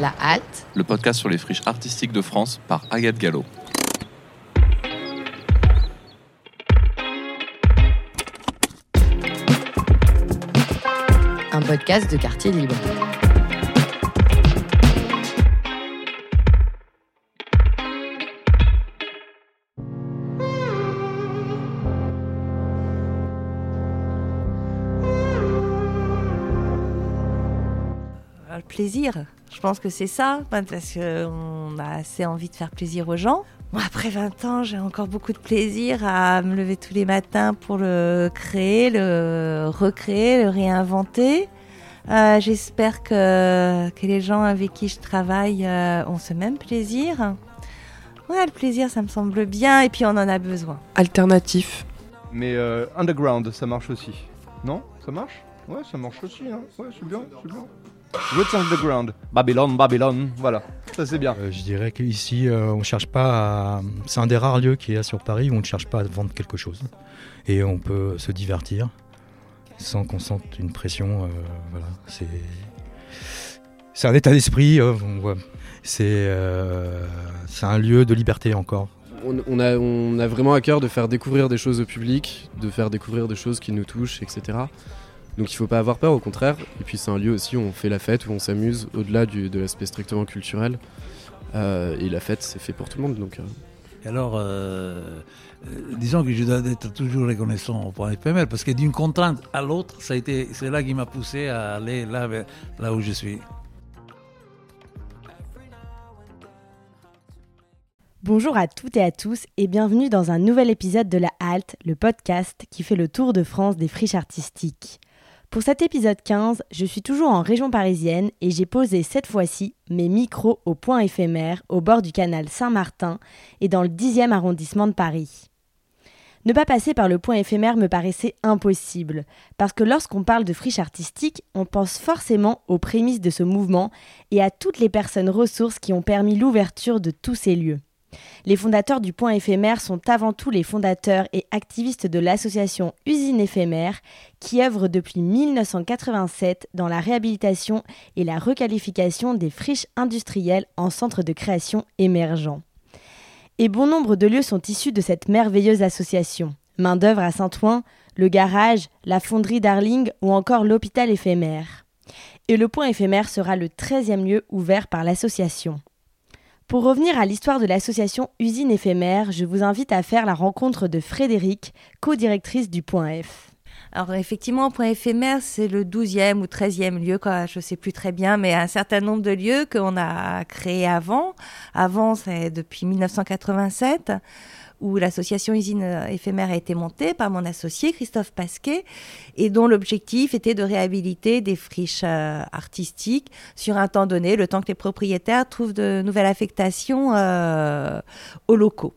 La Halte, le podcast sur les friches artistiques de France par Agathe Gallo. un podcast de quartier libre. Le plaisir, je pense que c'est ça, parce qu'on a assez envie de faire plaisir aux gens. Moi, après 20 ans, j'ai encore beaucoup de plaisir à me lever tous les matins pour le créer, le recréer, le réinventer. Euh, J'espère que, que les gens avec qui je travaille euh, ont ce même plaisir. Ouais, le plaisir, ça me semble bien, et puis on en a besoin. Alternatif. Mais euh, underground, ça marche aussi. Non? Ça marche? Ouais, ça marche aussi. Hein. Ouais, c'est bien, c'est bien. What's underground Babylone, Babylone, voilà. Ça c'est bien. Euh, je dirais qu'ici, euh, on cherche pas à... C'est un des rares lieux qui est là sur Paris où on ne cherche pas à vendre quelque chose. Et on peut se divertir sans qu'on sente une pression. euh, voilà, c'est... C'est un état d'esprit. euh, on voit. C'est, euh, c'est un lieu de liberté encore. On, on a, on a vraiment à cœur de faire découvrir des choses au public, de faire découvrir des choses qui nous touchent, etc. Donc il faut pas avoir peur, au contraire. Et puis c'est un lieu aussi où on fait la fête, où on s'amuse, au-delà du- de l'aspect strictement culturel. Euh, et la fête, c'est fait pour tout le monde. Donc, euh, Et alors, euh, euh, disons que je dois être toujours reconnaissant au point éphémère, parce que d'une contrainte à l'autre, ça a été, c'est là qui m'a poussé à aller là, là où je suis. Bonjour à toutes et à tous et bienvenue dans un nouvel épisode de La Halte, le podcast qui fait le tour de France des friches artistiques. Pour cet épisode 15, je suis toujours en région parisienne et j'ai posé cette fois-ci mes micros au point éphémère au bord du canal Saint-Martin et dans le 10e arrondissement de Paris. Ne pas passer par le point éphémère me paraissait impossible, parce que lorsqu'on parle de friche artistique, on pense forcément aux prémices de ce mouvement et à toutes les personnes ressources qui ont permis l'ouverture de tous ces lieux. Les fondateurs du Point éphémère sont avant tout les fondateurs et activistes de l'association Usine éphémère qui œuvre depuis 1987 dans la réhabilitation et la requalification des friches industrielles en centres de création émergents. Et bon nombre de lieux sont issus de cette merveilleuse association. Main-d'œuvre à Saint-Ouen, le garage, la fonderie Darling ou encore l'hôpital éphémère. Et le Point éphémère sera le 13e lieu ouvert par l'association. Pour revenir à l'histoire de l'association Usine éphémère, je vous invite à faire la rencontre de Frédéric, co-directrice du Point F. Alors effectivement, Point éphémère, c'est le 12e ou 13e lieu, quoi, je ne sais plus très bien, mais un certain nombre de lieux qu'on a créés avant. Avant, c'est depuis 1987, où l'association Usine éphémère a été montée par mon associé Christophe Pasquet, et dont l'objectif était de réhabiliter des friches euh, artistiques sur un temps donné, le temps que les propriétaires trouvent de nouvelles affectations euh, aux locaux.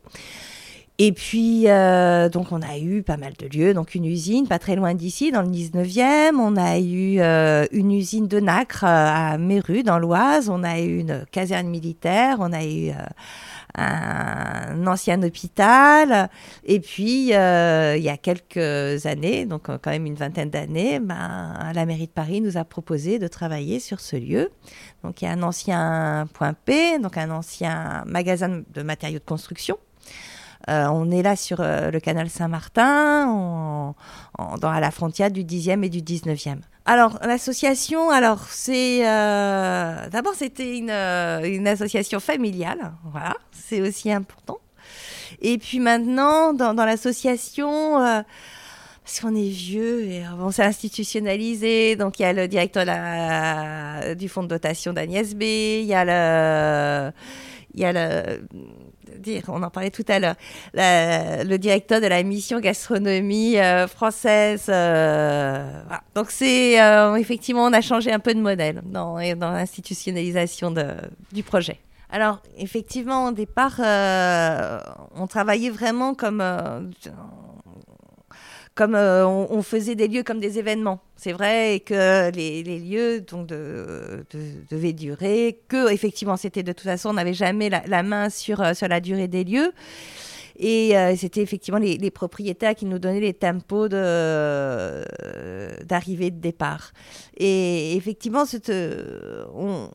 Et puis, euh, donc, on a eu pas mal de lieux. Donc, une usine pas très loin d'ici, dans le 19e. On a eu euh, une usine de nacre euh, à Méru, dans l'Oise. On a eu une caserne militaire. On a eu un ancien hôpital. Et puis, il y a quelques années, donc quand même une vingtaine d'années, ben, la mairie de Paris nous a proposé de travailler sur ce lieu. Donc, il y a un ancien point P, donc un ancien magasin de matériaux de construction. Euh, on est là sur euh, le canal Saint-Martin, dans, à la frontière du 10e et du 19e. Alors, l'association, alors, c'est. euh, D'abord, c'était une, une association familiale, voilà, c'est aussi important. Et puis maintenant, dans, l'association. parce qu'on est vieux et euh, on s'est institutionnalisé. Donc, il y a le directeur du fonds de dotation d'Agnès B. Il y a le. Il y a le. On en parlait tout à l'heure. le directeur de la mission gastronomie euh, française. euh. Donc, c'est. euh, effectivement, on a changé un peu de modèle dans, dans l'institutionnalisation du projet. Alors, effectivement, au départ, on travaillait vraiment comme, comme euh, on, faisait des lieux comme des événements. C'est vrai que les, lieux donc de, de- devaient durer, que effectivement c'était de toute façon on n'avait jamais la, main sur euh, sur la durée des lieux. Et euh, c'était effectivement les, propriétaires qui nous donnaient les tempos de, euh, d'arrivée de départ. Et effectivement, on,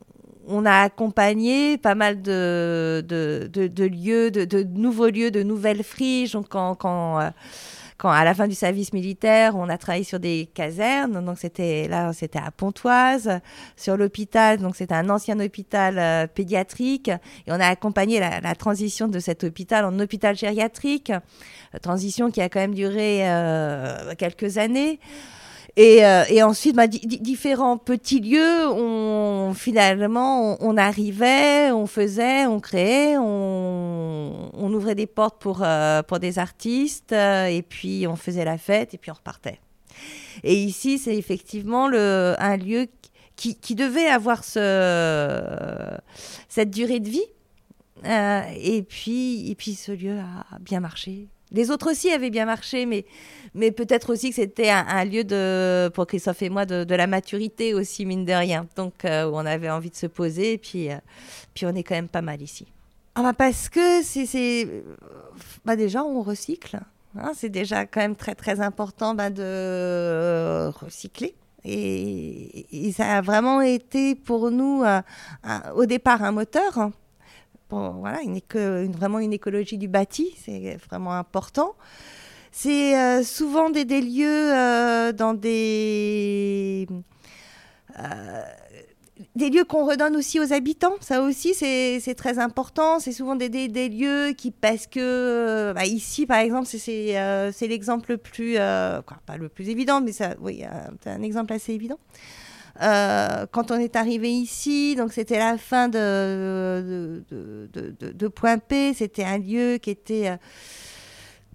on a accompagné pas mal de, de, de- lieux, de, nouveaux lieux, de nouvelles euh, quand à la fin du service militaire, on a travaillé sur des casernes. Donc, c'était là, c'était à Pontoise, sur l'hôpital. Donc, c'était un ancien hôpital euh, pédiatrique. Et on a accompagné la, la transition de cet hôpital en hôpital gériatrique. Transition qui a quand même duré euh, quelques années. Et, euh, et ensuite, bah, di- di- différents petits lieux, on, finalement, on, arrivait, on faisait, on créait, on, ouvrait des portes pour, euh, pour des artistes, euh, et puis on faisait la fête, et puis on repartait. Et ici, c'est effectivement le, un lieu qui, qui devait avoir ce, cette durée de vie. Et, puis, et puis, ce lieu a bien marché. Les autres aussi avaient bien marché, mais mais peut-être aussi que c'était un, lieu de, pour Christophe et moi de, de la maturité aussi, mine de rien. Donc, euh, on avait envie de se poser, et puis, euh, puis on est quand même pas mal ici. Ah bah parce que c'est. c'est- Bah déjà, on recycle. hein. c'est déjà quand même très, très important bah, de euh, recycler. Et, ça a vraiment été pour nous, euh, au départ, un moteur. Bon, voilà, une une- vraiment une écologie du bâti, c'est vraiment important. C'est euh, souvent des, lieux euh, dans des euh, des lieux qu'on redonne aussi aux habitants. Ça aussi, c'est très important. C'est souvent des, des, lieux qui, parce que bah, ici, par exemple, c'est- euh, l'exemple le plus, quoi, pas le plus évident, mais ça, oui, c'est un exemple assez évident. Euh, quand on est arrivé ici, donc c'était la fin de, de, de, de- Point P, c'était un lieu qui était euh,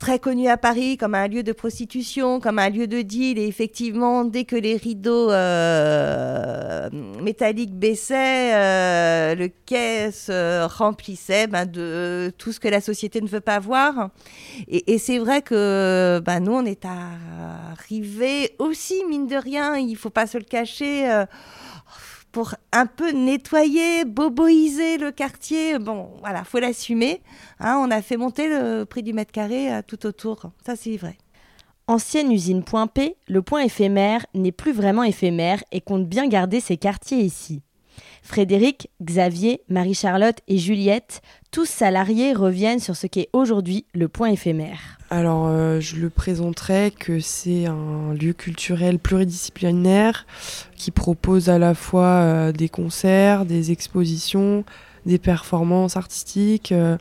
très connu à Paris comme un lieu de prostitution, comme un lieu de deal. Et effectivement, dès que les rideaux euh, métalliques baissaient, euh, le quai se remplissait ben, de tout ce que la société ne veut pas voir. Et, et c'est vrai que ben, nous, on est arrivés aussi, mine de rien, il faut pas se le cacher. Pour un peu nettoyer, boboiser le quartier, bon, voilà, faut l'assumer. Hein, on a fait monter le prix du mètre carré euh, tout autour. Ça, c'est vrai. Ancienne usine Point P, le point éphémère n'est plus vraiment éphémère et compte bien garder ses quartiers ici. Frédéric, Xavier, Marie-Charlotte et Juliette, tous salariés, reviennent sur ce qu'est aujourd'hui le point éphémère. Alors, euh, je le présenterai que c'est un lieu culturel pluridisciplinaire qui propose à la fois euh, des concerts, des expositions, des performances artistiques, euh,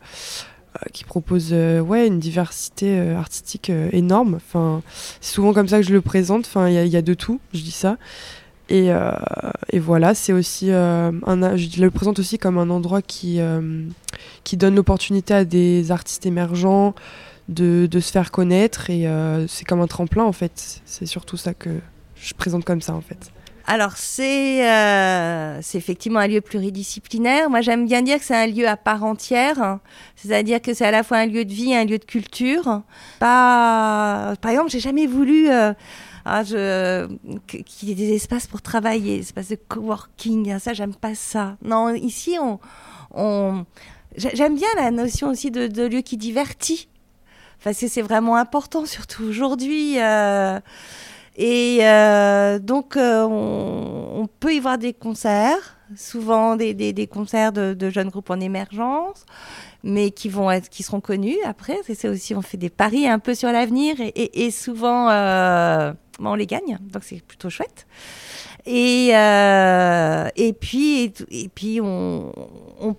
qui propose ouais, une diversité artistique énorme. Enfin, c'est souvent comme ça que je le présente. Enfin, il y, y a de tout, je dis ça. Et, euh, et voilà, c'est aussi euh, je le présente aussi comme un endroit qui, euh, qui donne l'opportunité à des artistes émergents de, de se faire connaître et c'est comme un tremplin en fait. C'est surtout ça que je présente comme ça en fait. Alors, c'est euh, effectivement un lieu pluridisciplinaire. Moi, j'aime bien dire que c'est un lieu à part entière. C'est-à-dire que c'est à la fois un lieu de vie et un lieu de culture. Par exemple, j'ai jamais voulu ah, je... qu'il y ait des espaces pour travailler, des espaces de coworking. hein, Ça, j'aime pas ça. Non, ici, on... on... j'ai- J'aime bien la notion aussi de, de lieu qui divertit. Parce que c'est vraiment important, surtout aujourd'hui. euh, et euh, donc, euh, on, peut y voir des concerts, souvent des, concerts de jeunes groupes en émergence, mais qui vont être, qui seront connus après. C'est aussi, on fait des paris un peu sur l'avenir et, souvent, euh, on les gagne, donc c'est plutôt chouette. Et, euh, et puis, et, puis on,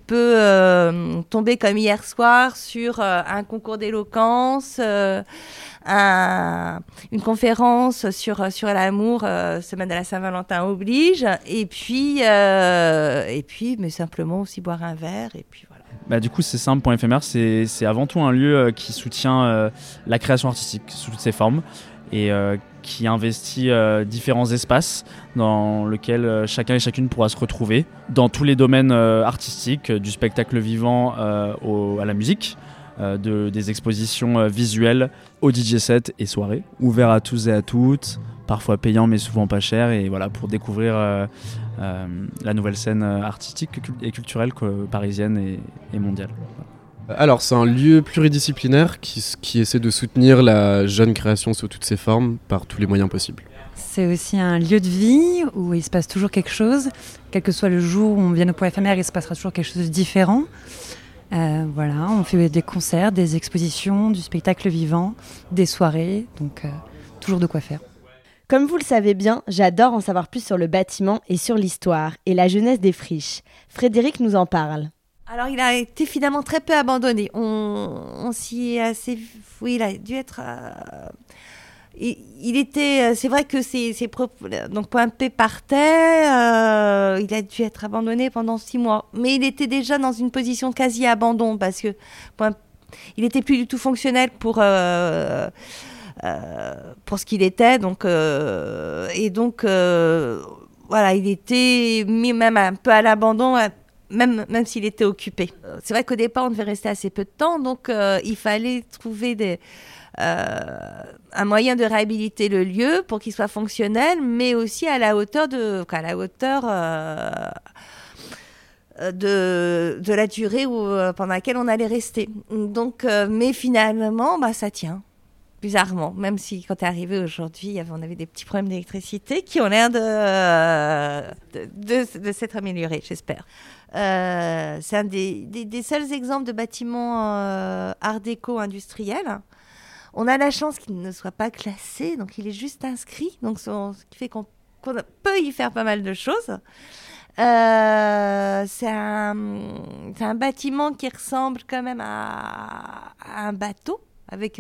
peut euh, tomber comme hier soir sur un concours d'éloquence, un- une conférence sur, sur l'amour, semaine de la Saint-Valentin oblige, et puis, et puis, mais simplement aussi boire un verre, et puis voilà. Bah, du coup, c'est simple, point éphémère, c'est avant tout un lieu euh, qui soutient euh, la création artistique sous toutes ses formes et euh, qui investit différents espaces dans lesquels chacun et chacune pourra se retrouver dans tous les domaines artistiques, du spectacle vivant à la musique, de, des expositions visuelles au DJ set et soirées, ouverts à tous et à toutes, parfois payants mais souvent pas chers, et voilà pour découvrir la nouvelle scène euh, artistique et culturelle parisienne et, et mondiale. Alors, c'est un lieu pluridisciplinaire qui, essaie de soutenir la jeune création sous toutes ses formes par tous les moyens possibles. c'est aussi un lieu de vie où il se passe toujours quelque chose. Quel que soit le jour où on vient au point éphémère, il se passera toujours quelque chose de différent. Euh, voilà, on fait des concerts, des expositions, du spectacle vivant, des soirées, donc euh, toujours de quoi faire. Comme vous le savez bien, j'adore en savoir plus sur le bâtiment et sur l'histoire et la jeunesse des friches. Frédéric nous en parle. Alors, il a été finalement très peu abandonné. On, s'y est assez. Oui, il a dû être. Euh, il, était. C'est vrai que c'est donc Point P partait. Euh, il a dû être abandonné pendant six mois. Mais il était déjà dans une position de quasi-abandon parce que Point, il plus du tout fonctionnel pour. Euh, pour ce qu'il était, donc et donc voilà, il était mis même un peu à l'abandon même, même s'il était occupé. Euh, c'est vrai qu'au départ, on devait rester assez peu de temps, donc euh, il fallait trouver euh, un moyen de réhabiliter le lieu pour qu'il soit fonctionnel, mais aussi à la hauteur de, à la hauteur de, de, la durée où, pendant laquelle on allait rester. Donc, mais finalement, bah, ça tient. Bizarrement, même si quand tu es arrivé aujourd'hui, on avait des petits problèmes d'électricité qui ont l'air de, de, s'être améliorés, j'espère. Euh, c'est un des, des, seuls exemples de bâtiments euh, art déco industriel. On a la chance qu'il ne soit pas classé, donc il est juste inscrit, donc ce qui fait qu'on peut y faire pas mal de choses. Euh, c'est un, un, bâtiment qui ressemble quand même à un bateau, avec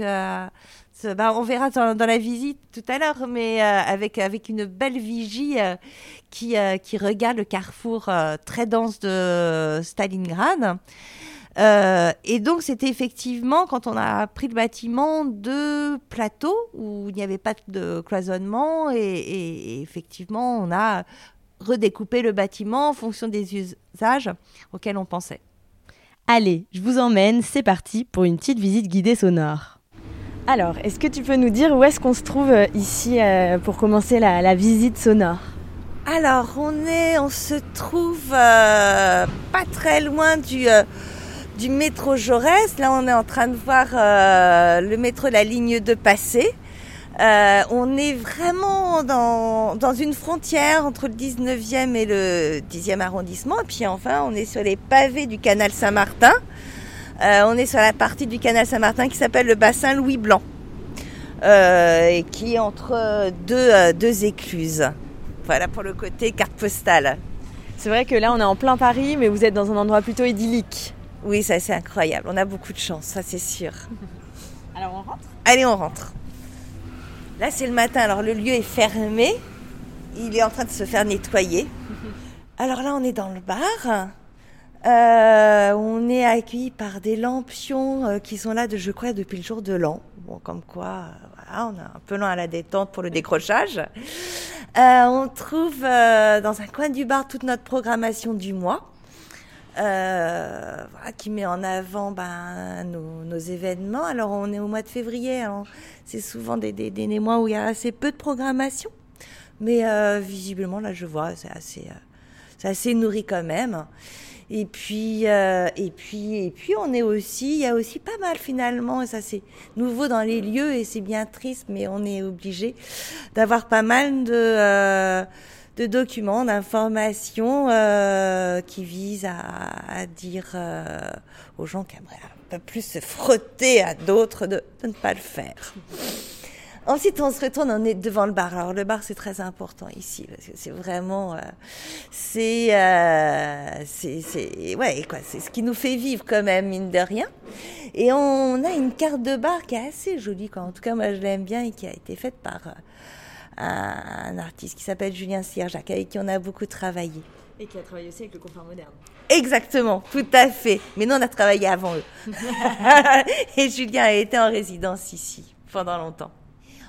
bah, on verra dans, la visite tout à l'heure, mais euh, avec, avec une belle vigie euh, qui, euh, qui regarde le carrefour très dense de Stalingrad. et donc, c'était effectivement, quand on a pris le bâtiment, deux plateaux où il n'y avait pas de cloisonnement. et, effectivement, on a redécoupé le bâtiment en fonction des usages auxquels on pensait. Allez, je vous emmène, c'est parti pour une petite visite guidée sonore. Alors, est-ce que tu peux nous dire où est-ce qu'on se trouve euh, ici euh, pour commencer la, visite sonore? Alors, on, est, on se trouve euh, pas très loin du, du métro Jaurès. Là, on est en train de voir le métro la ligne de passer. on est vraiment dans, dans, une frontière entre le 19e et le 10e arrondissement. Et puis enfin, on est sur les pavés du canal Saint-Martin. Euh, on est sur la partie du canal Saint-Martin qui s'appelle le bassin Louis Blanc, euh, et qui est entre deux, euh, deux écluses. Voilà pour le côté carte postale. C'est vrai que là, on est en plein Paris, mais vous êtes dans un endroit plutôt idyllique. Oui, ça c'est incroyable. On a beaucoup de chance, ça c'est sûr. Alors on rentre? Allez, on rentre. Là, c'est le matin. Alors le lieu est fermé. Il est en train de se faire nettoyer. Alors là, on est dans le bar. Euh, on est accueilli par des lampions euh, qui sont là, de, je crois, depuis le jour de l'an. Bon, comme quoi, euh, voilà, on est un peu loin à la détente pour le décrochage. on trouve dans un coin du bar toute notre programmation du mois. Voilà, qui met en avant ben, nos, événements. Alors on est au mois de février, c'est souvent des, des, des, mois où il y a assez peu de programmation, mais visiblement là je vois c'est assez, c'est assez nourri quand même. Et puis, euh, et puis, et puis, on est aussi, il y a aussi pas mal finalement, et ça c'est nouveau dans les lieux et c'est bien triste, mais on est obligé d'avoir pas mal de, euh, de documents, d'informations euh, qui visent à, à dire euh, aux gens qui aimeraient un peu plus se frotter à d'autres de, de ne pas le faire. Ensuite, on se retourne, on est devant le bar. Alors, le bar, c'est très important ici, parce que c'est vraiment, euh, c'est, euh, c'est, ouais, quoi, c'est ce qui nous fait vivre quand même, mine de rien. Et on a une carte de bar qui est assez jolie, quoi. En tout cas, moi, je l'aime bien et qui a été faite par euh, un, artiste qui s'appelle Julien Sierjac, avec qui on a beaucoup travaillé. Et qui a travaillé aussi avec le confort moderne. Exactement, tout à fait. Mais nous, on a travaillé avant eux. et Julien a été en résidence ici pendant longtemps.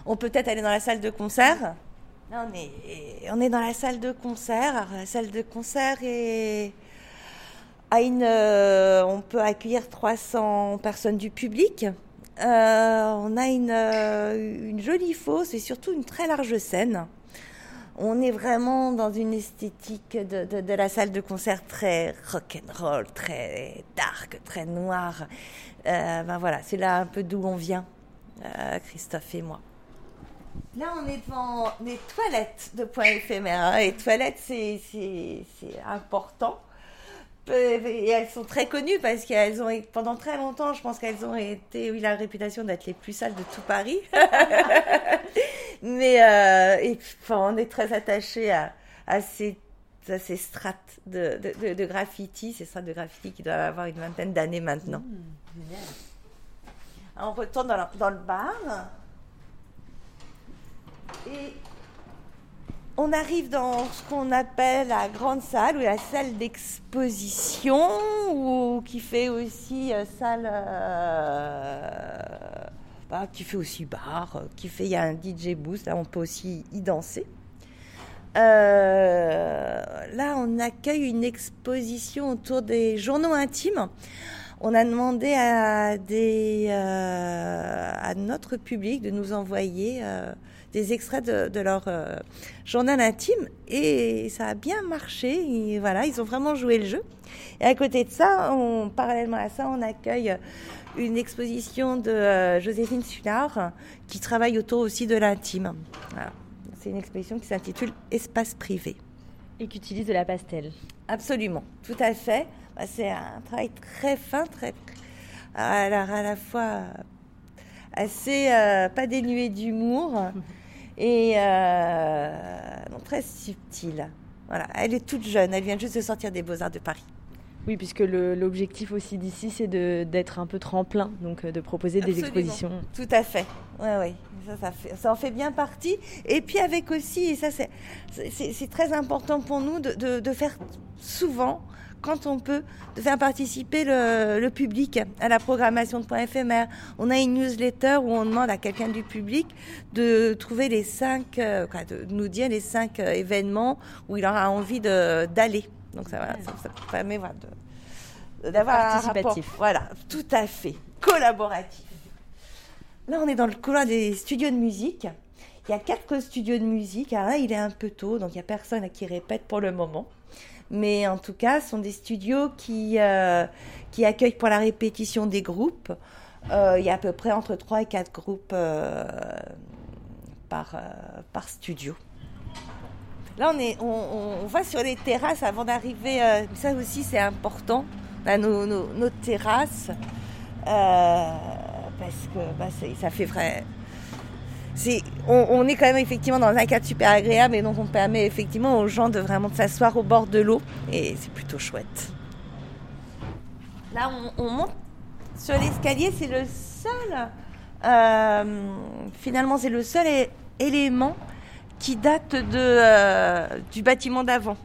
On peut peut-être aller dans la salle de concert. on est, on est dans la salle de concert. La salle de concert est une, euh, on peut accueillir 300 personnes du public. Euh, on a une, euh, une jolie fosse et surtout une très large scène. On est vraiment dans une esthétique de, la salle de concert très rock'n'roll, très dark, très noire. ben voilà, c'est là un peu d'où on vient, Christophe et moi. Là, on est devant les toilettes de Point Éphémère. Les toilettes, c'est important. Et elles sont très connues parce qu'elles ont, pendant très longtemps, je pense qu'elles ont été, oui, la réputation d'être les plus sales de tout Paris. Mais euh, et, enfin, on est très attaché à, à ces, à ces strates de, de, de- de graffiti, ces strates de graffiti qui doivent avoir une vingtaine d'années maintenant. On retourne dans, la- dans le bar. Et on arrive dans ce qu'on appelle la grande salle ou la salle d'exposition ou qui fait aussi euh, salle euh, bah, qui fait aussi bar, euh, qui fait il y a un DJ boost là on peut aussi y danser. Là on accueille une exposition autour des journaux intimes. On a demandé à, à notre public de nous envoyer des extraits de, de leur euh, journal intime et ça a bien marché. Et voilà, ils ont vraiment joué le jeu. Et à côté de ça, on, parallèlement à ça, on accueille une exposition de euh, Joséphine Sulard qui travaille autour aussi de l'intime. Voilà. C'est une exposition qui s'intitule Espace privé. Et qui utilise de la pastel. Absolument, tout à fait. Bah, C'est un travail très fin, très alors à la fois assez euh, pas dénué d'humour et euh, très subtil. Voilà, elle est toute jeune, elle vient juste de sortir des Beaux-Arts de Paris. Oui, puisque l'objectif aussi d'ici, c'est d'être un peu tremplin, donc euh, de proposer des expositions. Tout à fait. Oui, oui. Ça, ça, fait- ça en fait bien partie. Et puis avec aussi, et ça c'est- très important pour nous de, de- de faire souvent, quand on peut, de faire participer le, le public à la programmation de Point éphémère. On a une newsletter où on demande à quelqu'un du public de trouver les cinq, euh, de nous dire les cinq euh, événements où il aura envie d'aller. Donc ça, voilà, ça, ça permet voilà, d'avoir un rapport. Participatif. Voilà, tout à fait. Collaboratif. Là, on est dans le couloir des studios de musique. Il y a quatre studios de musique. Alors là, il est un peu tôt, donc il n'y a personne qui répète pour le moment. Mais en tout cas, ce sont des studios qui, euh, qui accueillent pour la répétition des groupes. Euh, il y a à peu près entre 3 et 4 groupes euh, par, par studio. Là, on, est, on, on- va sur les terrasses avant d'arriver. ça aussi, c'est important. Nos, nos- nos terrasses. parce que bah, ça fait vrai. On, est quand même effectivement dans un cadre super agréable et donc on permet effectivement aux gens de vraiment s'asseoir au bord de l'eau et c'est plutôt chouette. Là, on, on monte sur l'escalier, c'est le seul, euh, finalement, c'est le seul élément qui date euh, du bâtiment d'avant.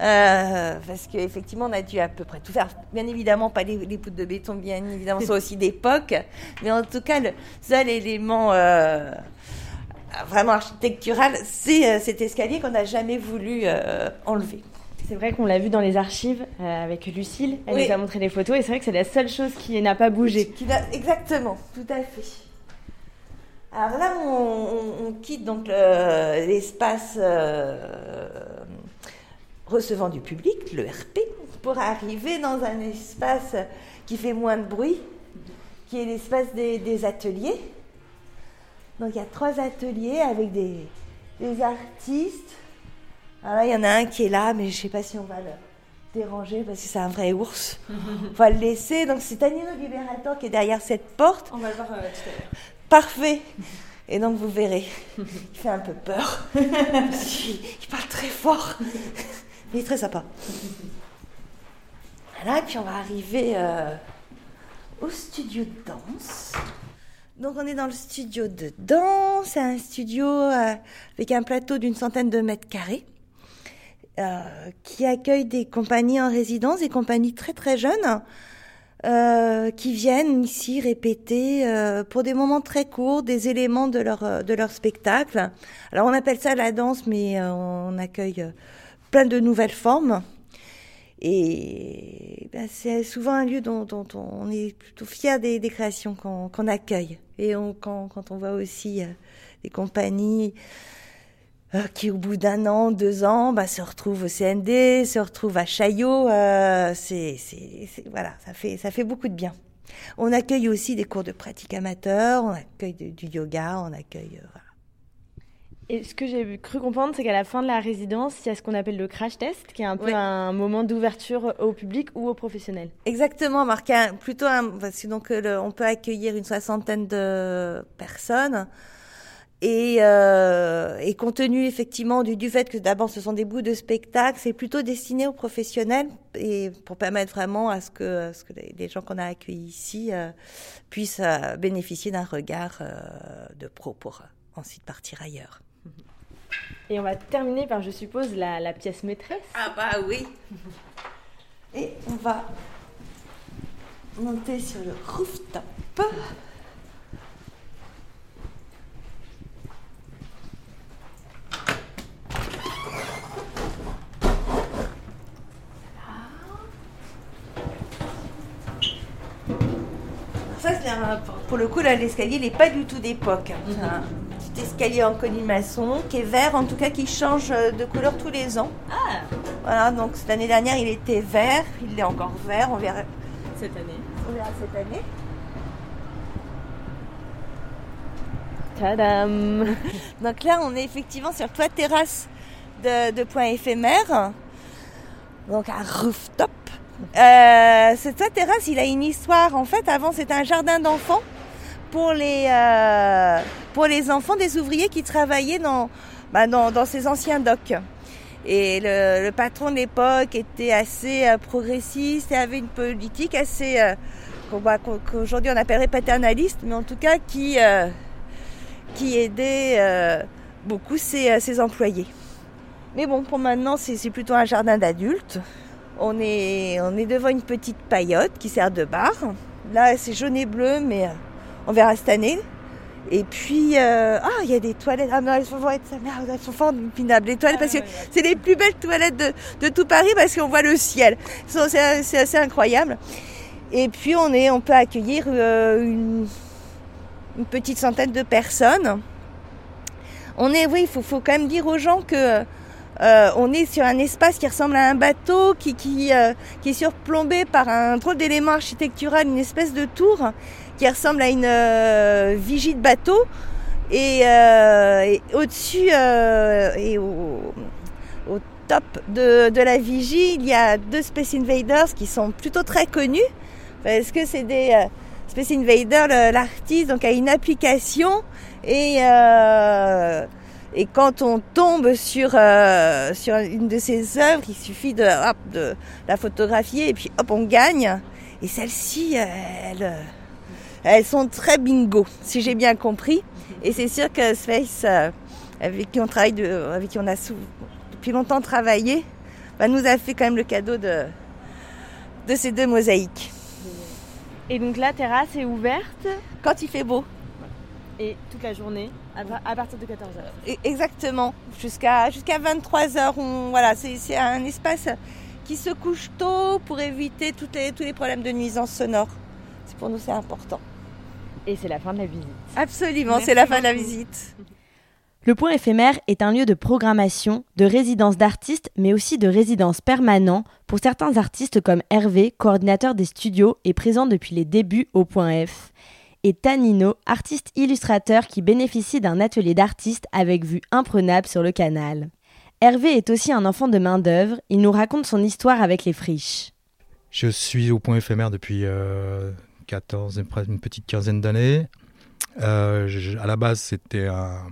Euh, parce qu'effectivement, on a dû à peu près tout faire. Bien évidemment, pas les, les poutres de béton, bien évidemment, sont aussi d'époque. Mais en tout cas, le seul élément euh, vraiment architectural, c'est euh, cet escalier qu'on n'a jamais voulu euh, enlever. C'est vrai qu'on l'a vu dans les archives avec Lucille. Elle Oui. nous a montré les photos et c'est vrai que c'est la seule chose qui n'a pas bougé. Qui exactement, tout à fait. Alors là, on, on- on quitte donc le- l'espace recevant du public, le RP, pour arriver dans un espace qui fait moins de bruit, qui est l'espace des, des ateliers. Donc il y a trois ateliers avec des, des artistes. Alors là, il y en a un qui est là, mais je ne sais pas si on va le déranger parce que c'est un vrai ours. On va le laisser. Donc c'est Danilo Liberator qui est derrière cette porte. On va le voir tout à l'heure. Parfait. Et donc vous verrez, il fait un peu peur. Il parle très fort. Très sympa. Voilà, puis on va arriver euh, au studio de danse. Donc on est dans le studio de danse, c'est un studio euh, avec un plateau d'une centaine de mètres carrés. euh, qui accueille des compagnies en résidence, des compagnies très très jeunes, qui viennent ici répéter pour des moments très courts des éléments de leur, de leur spectacle. Alors on appelle ça la danse, mais on accueille plein de nouvelles formes. Et ben, c'est souvent un lieu dont, on est plutôt fier des, créations qu'on accueille. Et quand, on voit aussi euh, des compagnies euh, qui, au bout d'un an, deux ans, bah, se retrouvent au CND, se retrouvent à Chaillot, euh, voilà, ça fait, ça fait beaucoup de bien. On accueille aussi des cours de pratique amateur, on accueille du yoga, on accueille, euh. Et ce que j'ai cru comprendre, c'est qu'à la fin de la résidence, il y a ce qu'on appelle le crash test, qui est un peu un moment d'ouverture au public ou aux professionnels. Exactement, Marc. Plutôt un, parce que donc euh, on peut accueillir une soixantaine de personnes. Et, euh, et compte tenu effectivement du, du fait que d'abord ce sont des bouts de spectacle, c'est plutôt destiné aux professionnels et pour permettre vraiment à ce que, ce que les, gens qu'on a accueillis ici euh, puissent euh, bénéficier d'un regard de pro pour ensuite partir ailleurs. Et on va terminer par, je suppose, la, la pièce maîtresse. Ah bah oui. Et on va monter sur le rooftop. Ça, c'est un- pour le coup, là, l'escalier, il n'est pas du tout d'époque. hein. C'est un petit escalier en colimaçon qui est vert, en tout cas qui change euh, de couleur tous les ans. Voilà, donc l'année dernière, il était vert, il est encore vert, on verra Cette année. on verra cette année. Tadam Donc là, on est effectivement sur toit terrasse de, de Point Éphémère. Donc un rooftop. Euh, ce toit terrasse, il a une histoire. En fait, avant, c'était un jardin d'enfants pour les, euh, pour les enfants des ouvriers qui travaillaient dans, bah, dans, dans ces anciens docks. Et le, patron de l'époque était assez euh, progressiste et avait une politique assez, euh, qu'aujourd'hui on appellerait paternaliste, mais en tout cas qui, euh, qui aidait beaucoup ses, ses employés. Mais bon, pour maintenant, c'est plutôt un jardin d'adultes. On est, on est devant une petite paillote qui sert de bar. Là, c'est jaune et bleu, mais on verra cette année. Et puis, euh, ah, il y a des toilettes. Ah, mais elles vont être sa mère, elles sont formidables, les toilettes, parce que c'est les plus belles toilettes de, de tout Paris parce qu'on voit le ciel. C'est assez incroyable. Et puis, on, est, on peut accueillir euh, une, une petite centaine de personnes. On est, oui, il faut, faut quand même dire aux gens que euh, on est sur un espace qui ressemble à un bateau, qui, qui, qui est surplombé par un drôle d'élément architectural, une espèce de tour qui ressemble à une euh, vigie de bateau. Et, euh, au-dessus euh, et au, au top de, de la vigie, il y a deux Space Invaders qui sont plutôt très connus. Parce que c'est des Space Invaders, l'artiste donc a une application et euh, et quand on tombe sur euh, sur une de ses œuvres, il suffit de, hop, de la photographier et puis hop on gagne. Et celles-ci, euh, elles, sont très bingo, si j'ai bien compris. Et c'est sûr que Space, euh, avec qui on travaille, de, avec qui on a depuis longtemps travaillé, bah, nous a fait quand même le cadeau de de ces deux mosaïques. Et donc la terrasse est ouverte Quand il fait beau. et toute la journée à, pa- à partir de 14h. E- Exactement, jusqu'à jusqu'à 23h. On, voilà, c'est un espace qui se couche tôt pour éviter toutes les, tous les problèmes de nuisance sonore. Pour nous, c'est important. Et c'est la fin de la visite. Absolument, c'est la fin de la visite. Le Point éphémère est un lieu de programmation, de résidence d'artistes, mais aussi de résidence permanent pour certains artistes comme Hervé, coordinateur des studios et présent depuis les débuts au Point F, et Tanino, artiste illustrateur qui bénéficie d'un atelier d'artiste avec vue imprenable sur le canal. Hervé est aussi un enfant de main-d'œuvre, il nous raconte son histoire avec les friches. Je suis au point éphémère depuis euh, 14, près une petite quinzaine d'années. Euh, à la base, c'était un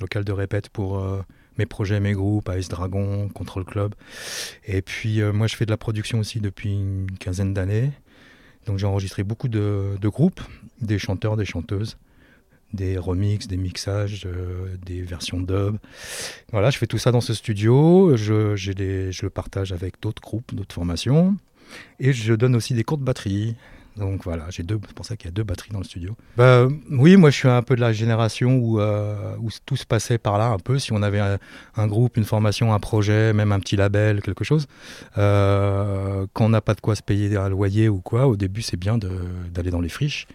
local de répète pour euh, mes projets, mes groupes, Ice Dragon, Control Club. Et puis, euh, moi, je fais de la production aussi depuis une quinzaine d'années. Donc, j'ai enregistré beaucoup de, groupes, des chanteurs, des chanteuses, des remixes, des mixages, euh, des versions dub. Voilà, je fais tout ça dans ce studio. Je, je le partage avec d'autres groupes, d'autres formations. Et je donne aussi des cours de batterie. Donc voilà, j'ai deux, c'est pour ça qu'il y a deux batteries dans le studio. Bah, oui, moi je suis un peu de la génération où, euh, où tout se passait par là un peu. Si on avait un, un groupe, une formation, un projet, même un petit label, quelque chose, euh, quand on n'a pas de quoi se payer un loyer ou quoi, au début c'est bien d'aller dans les friches.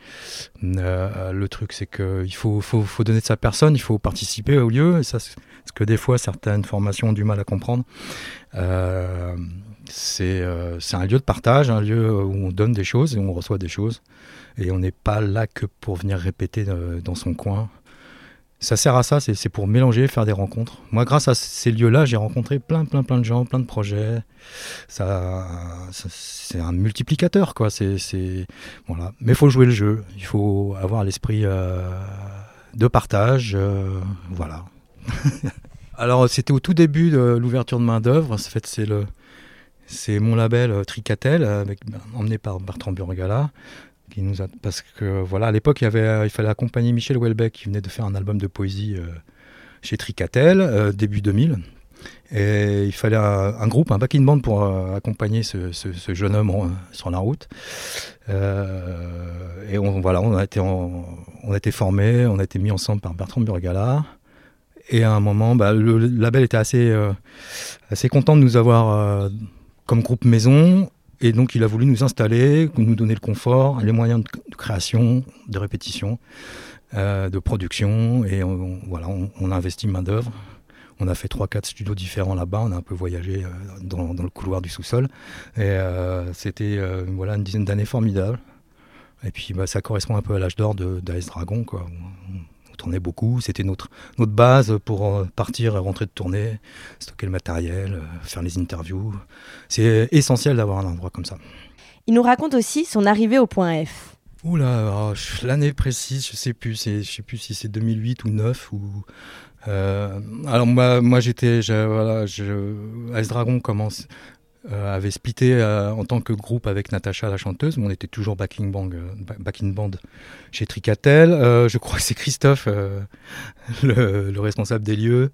Euh, le truc c'est qu'il faut, faut, faut donner de sa personne, il faut participer au lieu. Et ça, c'est ce que des fois certaines formations ont du mal à comprendre. Euh, c'est euh, c'est un lieu de partage, un lieu où on donne des choses et on reçoit des choses. Et on n'est pas là que pour venir répéter euh, dans son coin. ça sert à ça, c'est pour mélanger, faire des rencontres. Moi, grâce à ces lieux-là, j'ai rencontré plein, plein, plein de gens, plein de projets. Ça, c'est un multiplicateur, quoi. C'est, voilà. Mais il faut jouer le jeu. Il faut avoir l'esprit euh, de partage. Voilà. Alors, c'était au tout début de l'ouverture de main d'œuvre. fait, c'est le, c'est mon label euh, Tricatel, avec, emmené par Bertrand Burgala nous a... parce que voilà à l'époque il il fallait accompagner Michel Houellebecq qui venait de faire un album de poésie euh, chez Tricatel euh, début 2000 et il fallait un, groupe un backing band pour euh, accompagner ce, jeune homme sur la route. Et on voilà on a été on a été on a été mis ensemble par Bertrand Burgala. Et à un moment bah, le, label était assez content de nous avoir comme groupe maison et donc il a voulu nous installer, nous donner le confort, les moyens de, création, de répétition, euh, de production. Et voilà, on, a investi main d'œuvre. On a fait 3-4 studios différents là-bas. On a un peu voyagé euh, dans, le couloir du sous-sol. Et euh, c'était voilà, une dizaine d'années formidables. Et puis bah, ça correspond un peu à l'âge d'or d'Ice Dragon. Quoi tournait beaucoup. C'était notre, notre base pour euh, partir, rentrer de tournée, stocker le matériel, euh, faire les interviews. C'est essentiel d'avoir un endroit comme ça. Il nous raconte aussi son arrivée au point F. Oula, oh, l'année précise, je sais plus, je sais plus si c'est 2008 ou 9 ou. Euh, alors moi, moi j'étais, voilà, je, Ice Dragon commence, avait splitté euh, en tant que groupe avec Natacha la chanteuse, mais on était toujours backing band, euh, backing band chez Tricatel. je crois que c'est Christophe, le, responsable des lieux.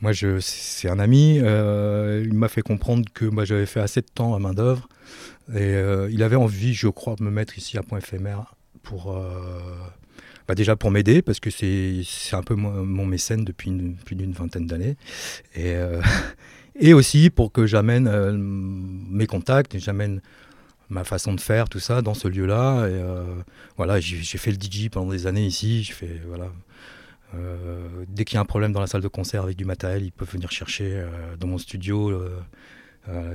Moi, c'est un ami. il m'a fait comprendre que moi, j'avais fait assez de temps à main d'œuvre, et il avait envie, je crois, de me mettre ici à Point éphémère pour bah déjà pour m'aider parce que c'est un peu mon, mécène depuis plus d'une vingtaine d'années et et aussi pour que j'amène euh, mes contacts et j'amène ma façon de faire, tout ça, dans ce lieu-là. Euh, voilà, j'ai fait le DJ pendant des années ici. Je fais, voilà, euh, dès qu'il y a un problème dans la salle de concert avec du matériel, ils peuvent venir chercher dans mon studio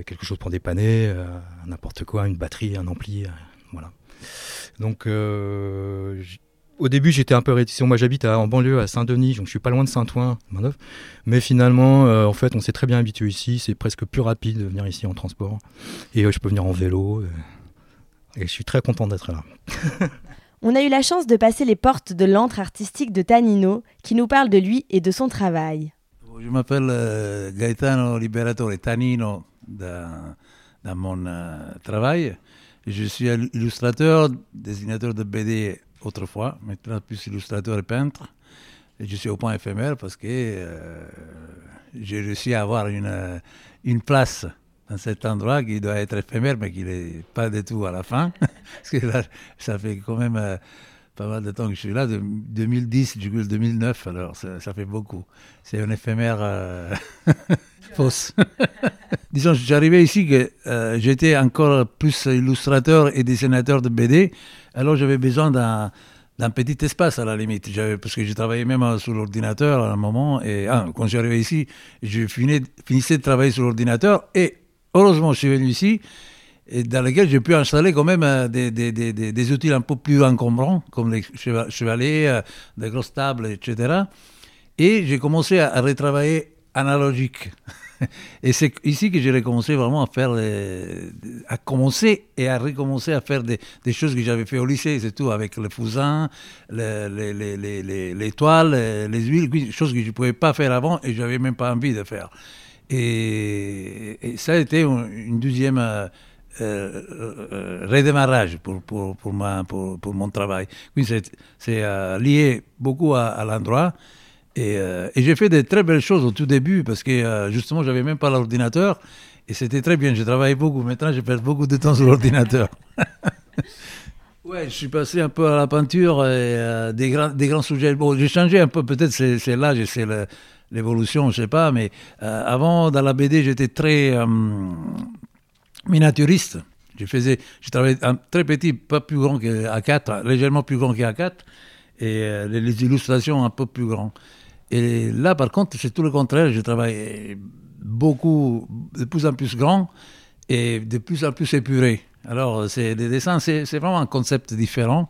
quelque chose pour dépanner, n'importe quoi, une batterie, un ampli, voilà. Donc au début, j'étais un peu réticent. Moi, j'habite en banlieue à Saint-Denis, donc je suis pas loin de Saint-Ouen, Mais finalement, euh, en fait, on s'est très bien habitué ici. C'est presque plus rapide de venir ici en transport. Et euh, je peux venir en vélo. Euh, et je suis très content d'être là. on a eu la chance de passer les portes de l'antre artistique de Tanino, qui nous parle de lui et de son travail. Je m'appelle Gaetano Liberatore Tanino dans, dans mon travail. Je suis illustrateur, dessinateur de BD autrefois, maintenant plus illustrateur et peintre. Je suis au point éphémère parce que euh, j'ai réussi à avoir une, euh, une place dans cet endroit qui doit être éphémère, mais qui n'est pas du tout à la fin. parce que là, ça fait quand même euh, pas mal de temps que je suis là, de 2010 jusqu'à 2009, alors ça, fait beaucoup. C'est une éphémère fausse. Disons, j'arrivais ici que j'étais encore plus illustrateur et dessinateur de BD. Alors j'avais besoin d'un petit espace à la limite, parce que j'ai travaillé même euh, sur l'ordinateur à un moment, et ah, quand j'arrivais ici, je finissais de travailler sur l'ordinateur, et heureusement je suis venu ici, dans lequel j'ai pu installer quand même euh, des, des, outils un peu plus encombrants, comme les chevalets, euh, des grosses tables, etc. Et j'ai commencé à retravailler analogique. Et c'est ici que j'ai recommencé vraiment à faire, à commencer et à recommencer à faire des, choses que j'avais fait au lycée, c'est tout, avec le fusain, les, les, les, les, toiles, les huiles, choses que je ne pouvais pas faire avant et je n'avais même pas envie de faire. Et, ça a été une deuxième euh, euh, redémarrage pour, pour, pour, mon travail. C'est euh, lié beaucoup à l'endroit. Euh, et, j'ai fait des très belles choses au tout début parce que euh, justement, j'avais même pas l'ordinateur et c'était très bien. J'ai travaillé beaucoup. Maintenant, je perds beaucoup de temps sur l'ordinateur. ouais, je suis passé un peu à la peinture et euh, des, grands, sujets. Bon, j'ai changé un peu. Peut-être c'est l'âge et c'est l'évolution, je sais pas. Mais avant, dans la BD, j'étais très miniaturiste. Je faisais, je travaillais un très petit, pas plus grand qu'à 4, légèrement plus grand qu'à 4, et les, les illustrations un peu plus grandes. Et là, par contre, c'est tout le contraire. Je travaille beaucoup, de plus en plus grand et de plus en plus épuré. Alors, c'est des dessins, c'est vraiment un concept différent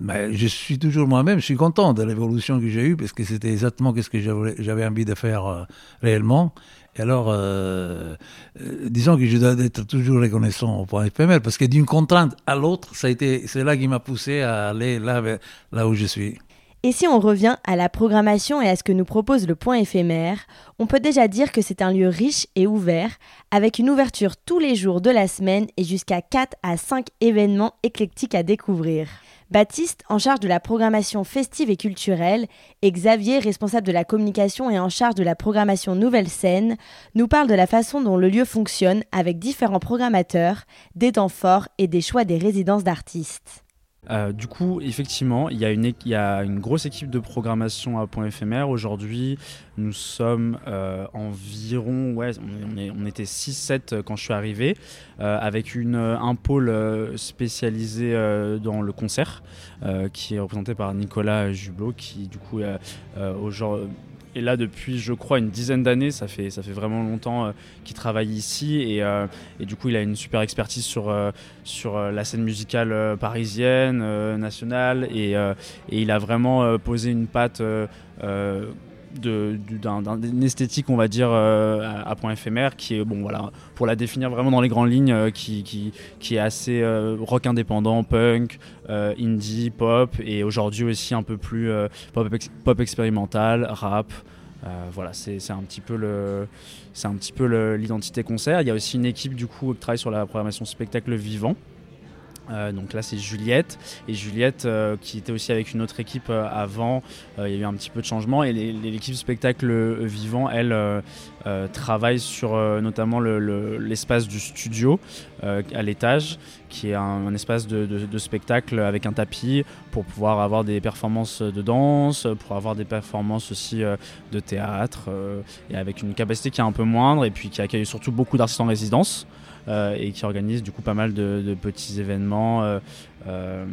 mais je suis toujours moi-même, je suis content de l'évolution que j'ai eue parce que c'était exactement ce que j'avais envie de faire euh, réellement. Et alors, euh, euh, disons que je dois être toujours reconnaissant au point éphémère parce que d'une contrainte à l'autre, ça a été, c'est là qui m'a poussé à aller là où je suis. Et si on revient à la programmation et à ce que nous propose le point éphémère, on peut déjà dire que c'est un lieu riche et ouvert, avec une ouverture tous les jours de la semaine et jusqu'à 4 à 5 événements éclectiques à découvrir. Baptiste, en charge de la programmation festive et culturelle, et Xavier, responsable de la communication et en charge de la programmation Nouvelle Scène, nous parlent de la façon dont le lieu fonctionne avec différents programmateurs, des temps forts et des choix des résidences d'artistes. Euh, du coup, effectivement, il y, a une, grosse équipe de programmation à point éphémère. Aujourd'hui, nous sommes euh, environ, ouais, on, était 6-7 quand je suis arrivé, euh, avec un pôle euh, spécialisé euh, dans le concert, euh, qui est représenté par Nicolas Jublot, qui du coup euh, euh, aujourd'hui est là depuis, je crois, une dizaine d'années. Ça fait, ça fait vraiment longtemps euh, qu'il travaille ici et, euh, et du coup, il a une super expertise sur, euh, sur la scène musicale parisienne, nationale et, et il a vraiment posé une patte. D'une esthétique on va dire euh, à, point éphémère qui est bon voilà pour la définir vraiment dans les grandes lignes euh, qui, qui, qui est assez euh, rock indépendant punk indie pop et aujourd'hui aussi un peu plus pop, ex- pop expérimental rap voilà, c'est un petit peu c'est un petit peu l'identité concert. Il y a aussi une équipe du coup qui travaille sur la programmation spectacle vivant. Euh, donc là c'est Juliette. Et Juliette euh, qui était aussi avec une autre équipe euh, avant il y a eu un petit peu de changement. Et l'équipe spectacle vivant elle travaille sur notamment le- le- l'espace du studio à l'étage qui est un, espace de, spectacle avec un tapis pour pouvoir avoir des performances de danse pour avoir des performances aussi de théâtre et avec une capacité qui est un peu moindre et puis qui accueille surtout beaucoup d'artistes en résidence et qui organise du coup pas mal de, petits événements euh, euh,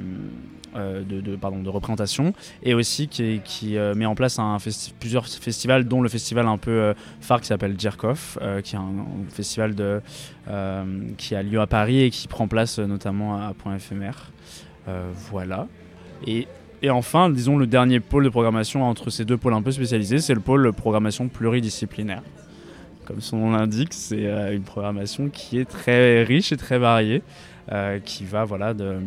euh, de, pardon, de représentation et aussi qui, euh, met en place un plusieurs festivals dont le festival un peu euh, phare qui s'appelle Jerkov euh, qui est un, festival euh, qui a lieu à Paris et qui prend place euh, notamment à Point Éphémère. Euh, voilà. Et et enfin, disons, le dernier pôle de programmation entre ces deux pôles un peu spécialisés, c'est le pôle programmation pluridisciplinaire. Comme son nom l'indique, c'est euh, une programmation qui est très riche et très variée, euh, qui va, voilà, de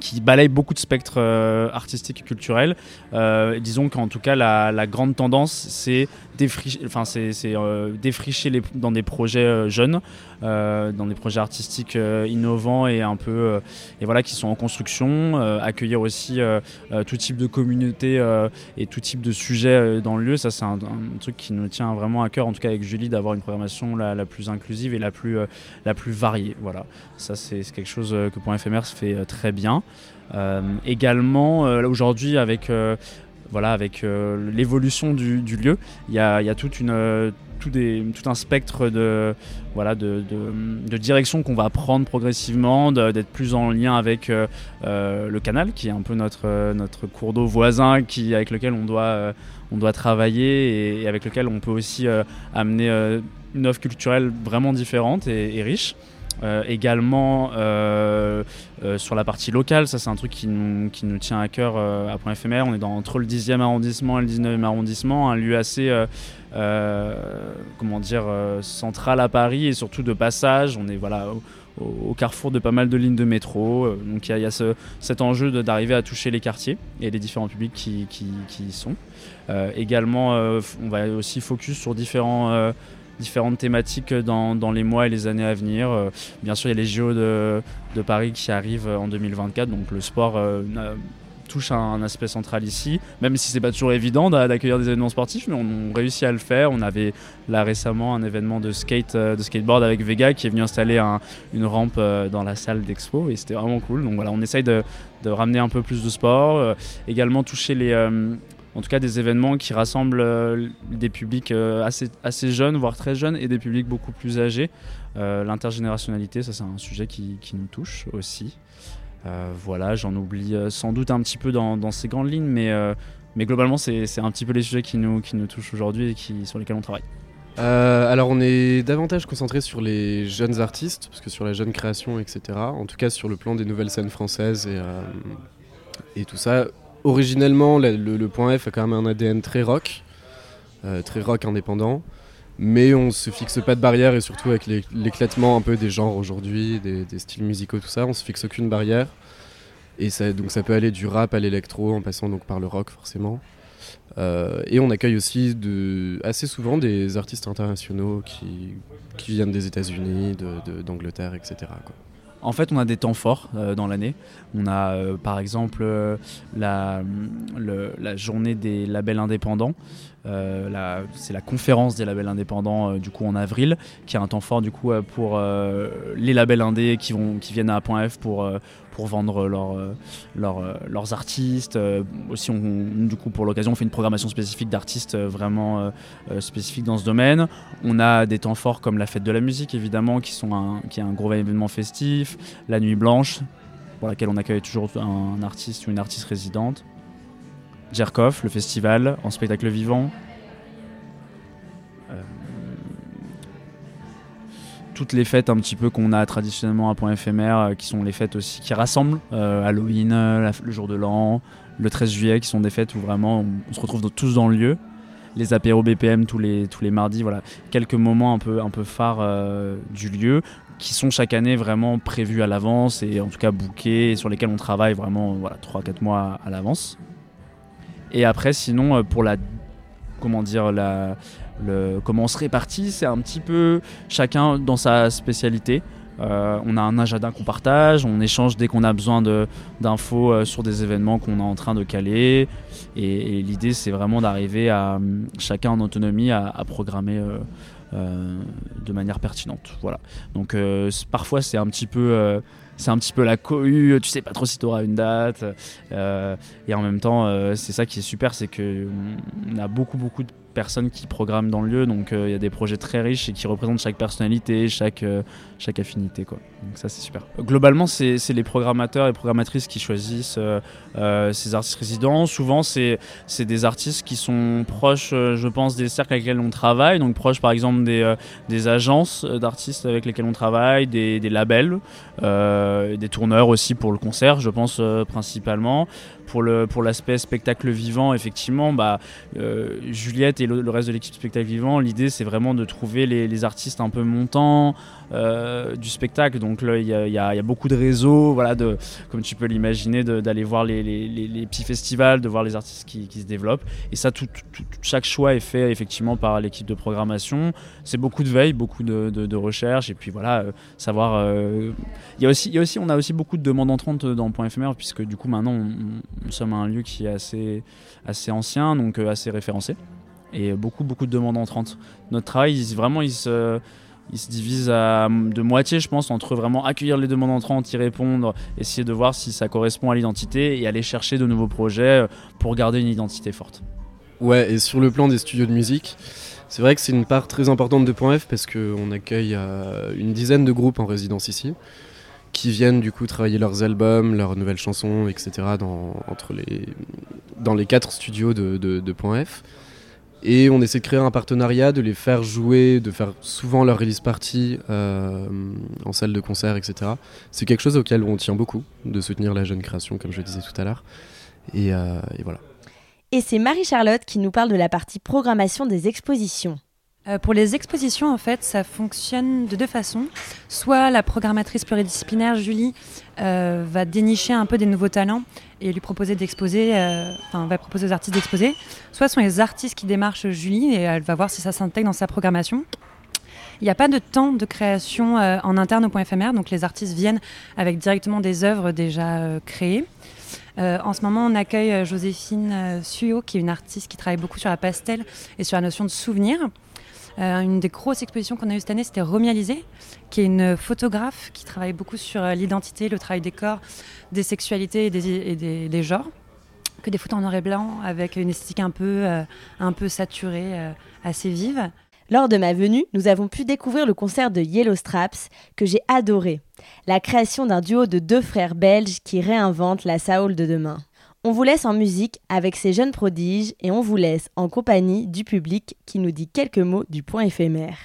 qui balaye beaucoup de spectres euh, artistiques et culturels. Euh, disons qu'en tout cas, la, grande tendance, c'est défricher, enfin, c'est, euh, défricher dans des projets jeunes, dans des projets artistiques innovants et un peu, et voilà, qui sont en construction. accueillir aussi tout type de communauté et tout type de sujet dans le lieu. Ça, c'est un, truc qui nous tient vraiment à cœur, en tout cas avec Julie, d'avoir une programmation la, plus inclusive et la plus, la plus variée. Voilà. Ça, c'est quelque chose que Point Éphémère fait très bien. Euh, également, euh, aujourd'hui, avec, euh, voilà, avec l'évolution du, lieu, il y a, tout, un spectre de, voilà, de, de, de direction qu'on va prendre progressivement, d'être plus en lien avec le canal, qui est un peu notre, cours d'eau voisin, qui, avec lequel on doit, travailler et, avec lequel on peut aussi amener une offre culturelle vraiment différente et riche. Euh, également euh, euh, sur la partie locale, ça c'est un truc qui nous, qui nous tient à cœur à point éphémère. On est dans, entre le 10e arrondissement et le 19e arrondissement, un lieu assez comment dire, central à Paris et surtout de passage. On est voilà, au, carrefour de pas mal de lignes de métro. Donc il y a, ce- cet enjeu d'arriver à toucher les quartiers et les différents publics qui, qui- qui y sont. Également, on va aussi focus sur différents différentes thématiques dans, dans les mois et les années à venir. Euh, bien sûr, il y a les JO de, de Paris qui arrivent en 2024, donc le sport euh, touche un, aspect central ici, même si c'est pas toujours évident d'a- d'accueillir des événements sportifs, mais on, réussit à le faire. On avait là récemment un événement de skate, euh, de skateboard avec Vega qui est venu installer un- une rampe dans la salle d'expo et c'était vraiment cool. Donc voilà, on essaye de, ramener un peu plus de sport, également toucher les en tout cas des événements qui rassemblent euh, des publics euh, assez, jeunes, voire très jeunes, et des publics beaucoup plus âgés. Euh, L'intergénérationnalité, ça c'est un sujet qui, nous touche aussi. Voilà, j'en oublie sans doute un petit peu dans, ces grandes lignes, mais, globalement c'est un petit peu les sujets qui nous, touchent aujourd'hui et sur lesquels on travaille. Alors on est davantage concentré sur les jeunes artistes, parce que sur la jeune création, etc. En tout cas sur le plan des nouvelles scènes françaises Et tout ça, originellement, le, point F a quand même un ADN très rock, euh, très rock indépendant. Mais on se fixe pas de barrière et surtout avec l'é- l'éclatement un peu des genres aujourd'hui, des, styles musicaux, tout ça, on se fixe aucune barrière. Et ça, donc ça peut aller du rap à l'électro en passant donc par le rock forcément. Euh, et on accueille aussi assez souvent des artistes internationaux qui, viennent des États-Unis, d'Angleterre, etc. En fait, on a des temps forts euh, dans l'année. On a euh, par exemple euh, la, journée des labels indépendants. C'est la conférence des labels indépendants du coup en avril, qui est un temps fort du coup pour les labels indés qui viennent à Point F pour pour vendre euh, euh, leurs artistes. Euh, aussi, on, pour l'occasion, on fait une programmation spécifique d'artistes vraiment spécifiques dans ce domaine. On a des temps forts comme la fête de la musique, évidemment, qui, sont un, qui est un gros événement festif. La nuit blanche, pour laquelle on accueille toujours un, artiste ou une artiste résidente. Jerkov, le festival en spectacle vivant. Toutes les fêtes un petit peu qu'on a traditionnellement à Point éphémère, euh, qui sont les fêtes aussi qui rassemblent, euh, Halloween, euh, le jour de l'an, le 13 juillet, qui sont des fêtes où vraiment on, se retrouve tous dans le lieu. Les apéros BPM tous les, tous les mardis, voilà, quelques moments un peu, un peu phares du lieu qui sont chaque année vraiment prévus à l'avance et en tout cas bookés et sur lesquels on travaille vraiment voilà, 3-4 mois à, à l'avance. Et après, sinon, pour la. Comment dire la, le, Comment on se répartit, c'est un petit peu chacun dans sa spécialité. Euh, on a un agenda qu'on partage, on échange dès qu'on a besoin de- d'infos euh, sur des événements qu'on est en train de caler. Et, l'idée, c'est vraiment d'arriver à hum, chacun en autonomie à, programmer euh, de manière pertinente. Voilà. Donc parfois, c'est un petit peu. C'est un petit peu la cohue, tu sais pas trop si tu auras une date. euh, et en même temps, euh, c'est ça qui est super, c'est que on a beaucoup, beaucoup de personnes qui programment dans le lieu. Donc euh, il y a des projets très riches et qui représentent chaque personnalité, chaque, chaque affinité. Quoi. Donc ça, c'est super. Globalement, c'est les programmateurs et programmatrices qui choisissent ces artistes résidents. Souvent, c'est des artistes qui sont proches, je pense, des cercles avec lesquels on travaille. Donc proches, par exemple, des, des agences d'artistes avec lesquelles on travaille, des, des labels, des tourneurs aussi pour le concert, je pense euh, principalement. Pour le pour l'aspect spectacle vivant, effectivement, bah, euh, Juliette et le, reste de l'équipe spectacle vivant, l'idée c'est vraiment de trouver les, artistes un peu montants euh, du spectacle. Donc là, il y y y a beaucoup de réseaux, voilà, de, comme tu peux l'imaginer, d'aller voir les, les- les- petits festivals, de voir les artistes qui, qui se développent. Et ça, tout, chaque choix est fait effectivement par l'équipe de programmation. C'est beaucoup de veille, beaucoup de, de, recherche, et puis voilà, euh, savoir. il y a aussi, il aussi, on a aussi beaucoup de demandes entrantes dans Point éphémère, puisque du coup maintenant, on, nous sommes un lieu qui est assez, assez ancien, donc euh, assez référencé, et beaucoup, beaucoup de demandes entrantes. Notre travail, il, vraiment, il se divise de moitié, je pense, entre vraiment accueillir les demandes entrantes, y répondre, essayer de voir si ça correspond à l'identité et aller chercher de nouveaux projets euh, pour garder une identité forte. Ouais, et sur le plan des studios de musique, c'est vrai que c'est une part très importante de Point F parce qu'on accueille euh, une dizaine de groupes en résidence ici qui viennent du coup travailler leurs albums, leurs nouvelles chansons, etc. dans, entre les, dans les quatre studios de, de, Point F. Et on essaie de créer un partenariat, de les faire jouer, de faire souvent leur release party euh, en salle de concert, etc. C'est quelque chose auquel on tient beaucoup, de soutenir la jeune création, comme je le disais tout à l'heure. Et, euh, voilà. Et c'est Marie-Charlotte qui nous parle de la partie programmation des expositions. Euh, pour les expositions, en fait, ça fonctionne de deux façons. Soit la programmatrice pluridisciplinaire, Julie, euh, va dénicher un peu des nouveaux talents et lui proposer d'exposer, euh, enfin, va proposer aux artistes d'exposer. Soit ce sont les artistes qui démarchent Julie et elle va voir si ça s'intègre dans sa programmation. Il n'y a pas de temps de création en interne au point éphémère, donc les artistes viennent avec directement des œuvres déjà créées. En ce moment, on accueille Joséphine Suyo, qui est une artiste qui travaille beaucoup sur la pastel et sur la notion de souvenir. Euh, une des grosses expositions qu'on a eues cette année, c'était Romy Alizé, qui est une photographe qui travaille beaucoup sur euh, l'identité, le travail des corps, des sexualités et des, genres. Que des photos en noir et blanc avec une esthétique un peu, euh, un peu saturée, assez vive. Lors de ma venue, nous avons pu découvrir le concert de Yellow Straps que j'ai adoré. La création d'un duo de deux frères belges qui réinventent la Saoul de demain. On vous laisse en musique avec ces jeunes prodiges et on vous laisse en compagnie du public qui nous dit quelques mots du point éphémère.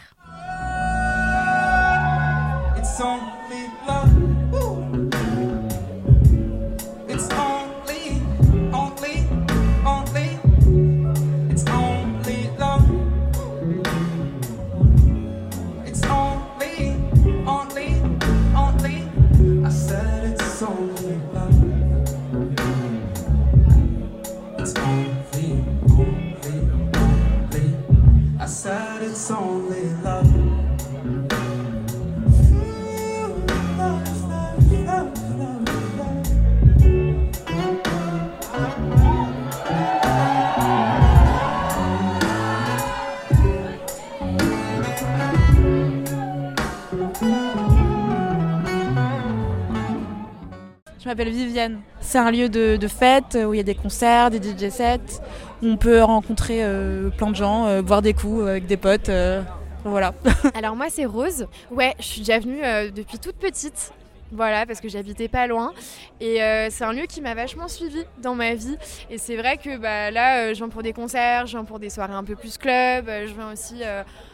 M'appelle Viviane. C'est un lieu de, de, fête où il y a des concerts, des DJ sets, où on peut rencontrer euh, plein de gens, euh, boire des coups avec des potes. Euh, voilà. Alors moi c'est Rose. Ouais, je suis déjà venue depuis toute petite. Voilà, parce que j'habitais pas loin. Et euh, c'est un lieu qui m'a vachement suivi dans ma vie. Et c'est vrai que bah, là, euh, je viens pour des concerts, je viens pour des soirées un peu plus club, euh, je viens aussi,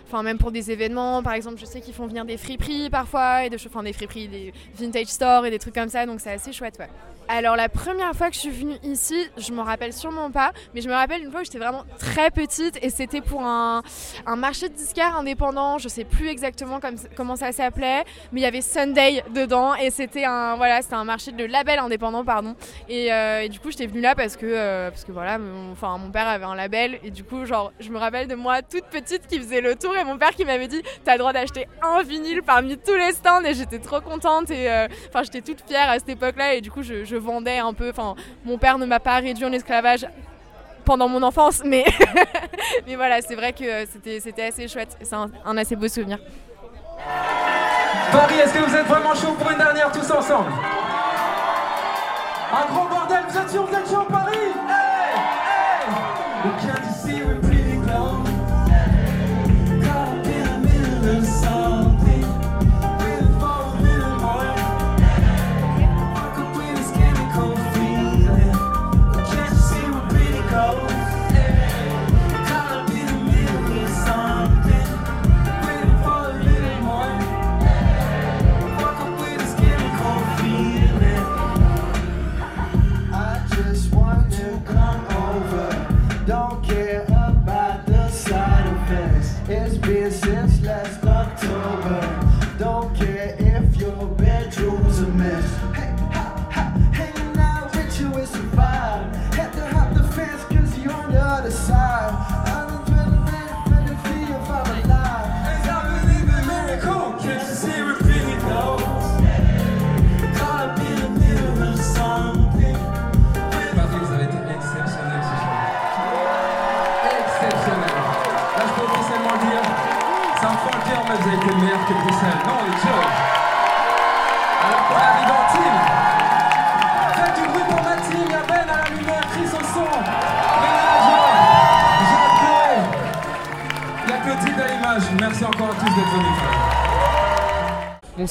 enfin même pour des événements. Par exemple, je sais qu'ils font venir des friperies parfois, et des, enfin, des friperies, des vintage stores et des trucs comme ça. Donc c'est assez chouette, ouais. Alors la première fois que je suis venue ici, je me rappelle sûrement pas, mais je me rappelle une fois où j'étais vraiment très petite et c'était pour un, marché de disquaires indépendant, je sais plus exactement comment ça s'appelait, mais il y avait Sunday dedans et c'était un voilà, c'était un marché de label indépendant pardon. Et, euh, du coup j'étais venue là parce que euh, parce que voilà, mon, enfin mon père avait un label et du coup genre je me rappelle de moi toute petite qui faisait le tour et mon père qui m'avait dit t'as le droit d'acheter un vinyle parmi tous les stands et j'étais trop contente et euh, enfin j'étais toute fière à cette époque-là et du coup je vendais un peu. Enfin, mon père ne m'a pas réduit en esclavage pendant mon enfance, mais, mais voilà, c'est vrai que c'était assez chouette. C'est un, assez beau souvenir. Paris, est-ce que vous êtes vraiment chaud pour une dernière tous ensemble? Un gros bordel, vous êtes sûr, vous êtes chaud Paris?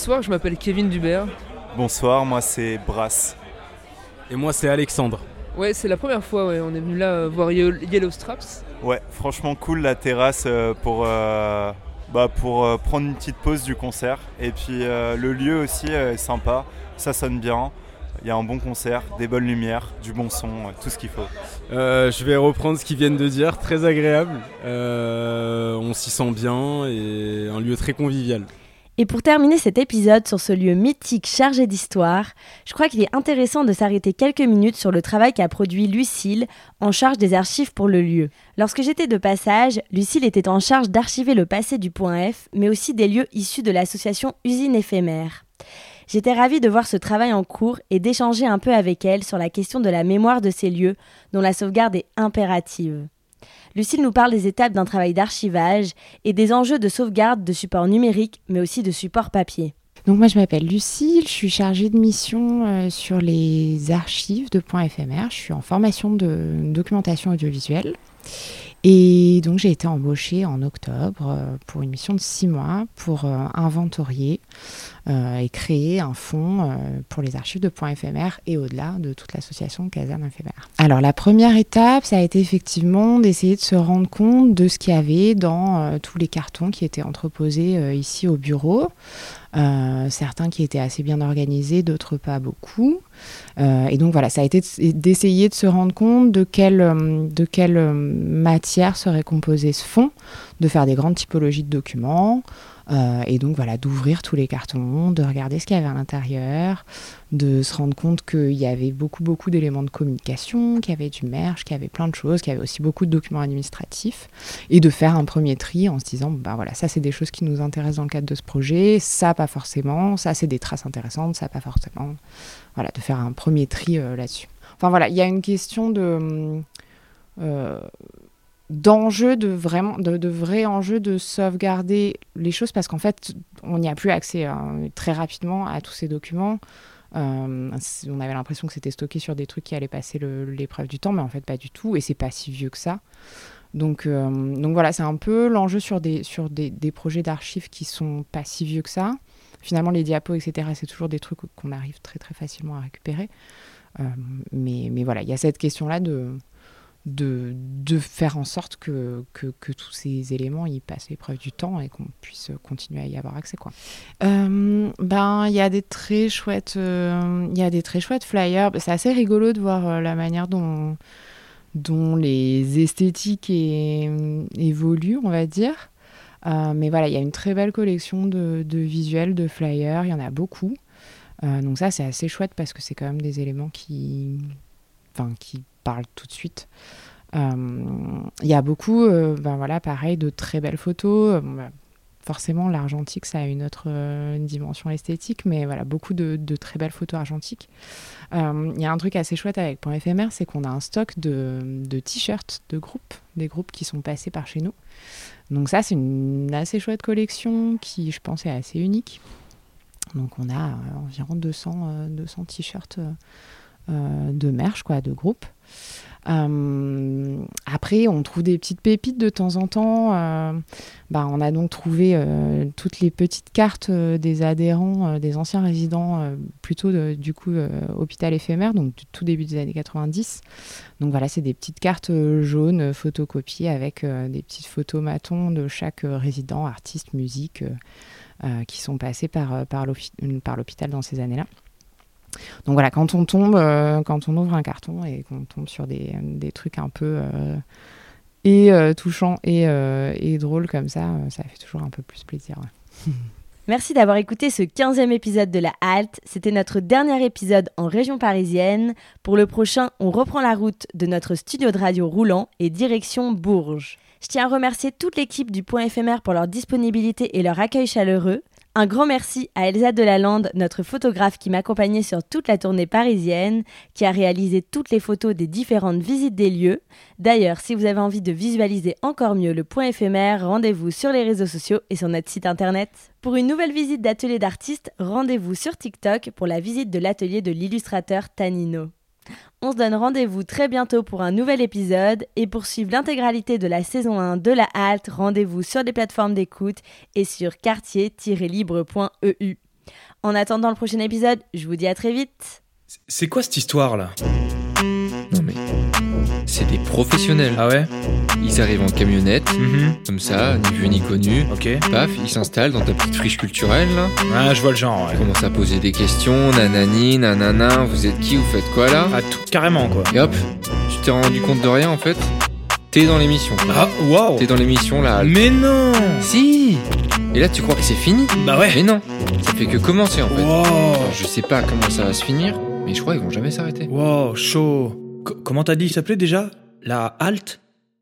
Bonsoir, je m'appelle Kevin Dubert. Bonsoir, moi c'est Brass. Et moi c'est Alexandre. Ouais, c'est la première fois, ouais. on est venu là euh, voir Yellow Straps. Ouais, franchement cool la terrasse euh, pour, euh, bah, pour prendre une petite pause du concert. Et puis le lieu aussi est sympa, ça sonne bien. Il y a un bon concert, des bonnes lumières, du bon son, tout ce qu'il faut. je vais reprendre ce qu'ils viennent de dire, très agréable. on s'y sent bien et un lieu très convivial. Et pour terminer cet épisode sur ce lieu mythique chargé d'histoire, je crois qu'il est intéressant de s'arrêter quelques minutes sur le travail qu'a produit Lucille, en charge des archives pour le lieu. Lorsque j'étais de passage, Lucille était en charge d'archiver le passé du point F, mais aussi des lieux issus de l'association Usine éphémère. J'étais ravie de voir ce travail en cours et d'échanger un peu avec elle sur la question de la mémoire de ces lieux, dont la sauvegarde est impérative. Lucille nous parle des étapes d'un travail d'archivage et des enjeux de sauvegarde de supports numériques, mais aussi de supports papier. Donc moi je m'appelle Lucille, je suis chargée de mission euh, sur les archives de Point éphémère. Je suis en formation de documentation audiovisuelle. Et donc j'ai été embauchée en octobre euh, pour une mission de six mois pour euh, inventorier euh, et créer un fonds pour les archives de éphémères et au-delà de toute l'association Caserne éphémère. Alors la première étape, ça a été effectivement d'essayer de se rendre compte de ce qu'il y avait dans tous les cartons qui étaient entreposés ici au bureau. Certains qui étaient assez bien organisés, d'autres pas beaucoup. Euh, et donc voilà, ça a été d'essayer de se rendre compte de quelle, euh, de quelle euh, matière serait composé ce fond, de faire des grandes typologies de documents, et donc voilà, d'ouvrir tous les cartons, de regarder ce qu'il y avait à l'intérieur, de se rendre compte qu'il y avait beaucoup, beaucoup d'éléments de communication, qu'il y avait du merge, qu'il y avait plein de choses, qu'il y avait aussi beaucoup de documents administratifs, et de faire un premier tri en se disant, ben voilà, ça c'est des choses qui nous intéressent dans le cadre de ce projet, ça pas forcément, ça c'est des traces intéressantes, ça pas forcément voilà, de faire un premier tri euh, là-dessus. Enfin voilà, il y a une question de euh, d'enjeu, de vraiment, de, de vrai enjeu de sauvegarder les choses parce qu'en fait, on n'y a plus accès hein, très rapidement à tous ces documents. Euh, on avait l'impression que c'était stocké sur des trucs qui allaient passer l'épreuve du temps, mais en fait pas du tout, et c'est pas si vieux que ça. Donc, euh, donc voilà, c'est un peu l'enjeu sur des, sur des projets d'archives qui sont pas si vieux que ça. Finalement, les diapos, etc., c'est toujours des trucs qu'on arrive très très facilement à récupérer. Euh, mais, mais voilà, il y a cette question-là de, de, de faire en sorte que, que, que tous ces éléments ils passent l'épreuve du temps et qu'on puisse continuer à y avoir accès. Quoi. Euh, ben, il y a des très chouettes, euh, il y a des très chouettes flyers. C'est assez rigolo de voir euh, la manière dont, dont les esthétiques évoluent, on va dire. Mais voilà, il y a une très belle collection de, de visuels, de flyers, il y en a beaucoup. Donc ça, c'est assez chouette parce que c'est quand même des éléments qui, enfin, qui parlent tout de suite. Euh, Il y a beaucoup, euh, ben voilà, pareil, de très belles photos. Euh, bah, forcément, l'argentique, ça a une autre dimension esthétique, mais voilà, beaucoup de, de très belles photos argentiques. Il y a un truc assez chouette avec Point éphémère, c'est qu'on a un stock de, de t-shirts de groupes, des groupes qui sont passés par chez nous. Donc ça, c'est une assez chouette collection qui, je pense, est assez unique. Donc on a environ 200, euh, 200 t-shirts de merch, quoi, de groupe. Euh, après, on trouve des petites pépites de temps en temps. Euh, bah, on a donc trouvé euh, toutes les petites cartes des adhérents, des anciens résidents, plutôt du coup hôpital éphémère, donc du tout début des années 90. Donc voilà, c'est des petites cartes jaunes photocopiées avec des petites photos matons de chaque résident, artiste, musique, qui sont passés par l'hôpital dans ces années-là. Donc voilà, quand on tombe, euh, quand on ouvre un carton et qu'on tombe sur des, trucs un peu euh, et euh, touchants et, drôles comme ça, ça fait toujours un peu plus plaisir. Merci d'avoir écouté ce 15e épisode de la Halte. C'était notre dernier épisode en région parisienne. Pour le prochain, on reprend la route de notre studio de radio roulant et direction Bourges. Je tiens à remercier toute l'équipe du Point éphémère pour leur disponibilité et leur accueil chaleureux. Un grand merci à Elsa Delalande, notre photographe qui m'accompagnait sur toute la tournée parisienne, qui a réalisé toutes les photos des différentes visites des lieux. D'ailleurs, si vous avez envie de visualiser encore mieux le point éphémère, rendez-vous sur les réseaux sociaux et sur notre site internet. Pour une nouvelle visite d'atelier d'artistes, rendez-vous sur TikTok pour la visite de l'atelier de l'illustrateur Tanino. On se donne rendez-vous très bientôt pour un nouvel épisode et pour suivre l'intégralité de la saison 1 de la halte, rendez-vous sur les plateformes d'écoute et sur quartier-libre.eu. En attendant le prochain épisode, je vous dis à très vite. C'est quoi cette histoire là? Non mais c'est des professionnels. Ah ouais Ils arrivent en camionnette, Mhm. comme ça, ni vu ni connu. Ok. Paf, ils s'installent dans ta petite friche culturelle là. Ah, je vois le genre, ouais. Ils commencent à poser des questions, nanani, nanana, vous êtes qui, vous faites quoi là Ah, tout, carrément quoi. Et hop, tu t'es rendu compte de rien en fait T'es dans l'émission. Ah, waouh T'es dans l'émission là. Mais non Si Et là tu crois que c'est fini Bah ouais Mais non, ça fait que commencer en fait. Wow je sais pas comment ça va se finir, mais je crois qu'ils vont jamais s'arrêter. Wow, chaud. Co- comment t'as dit il s'appelait déjà? La halte?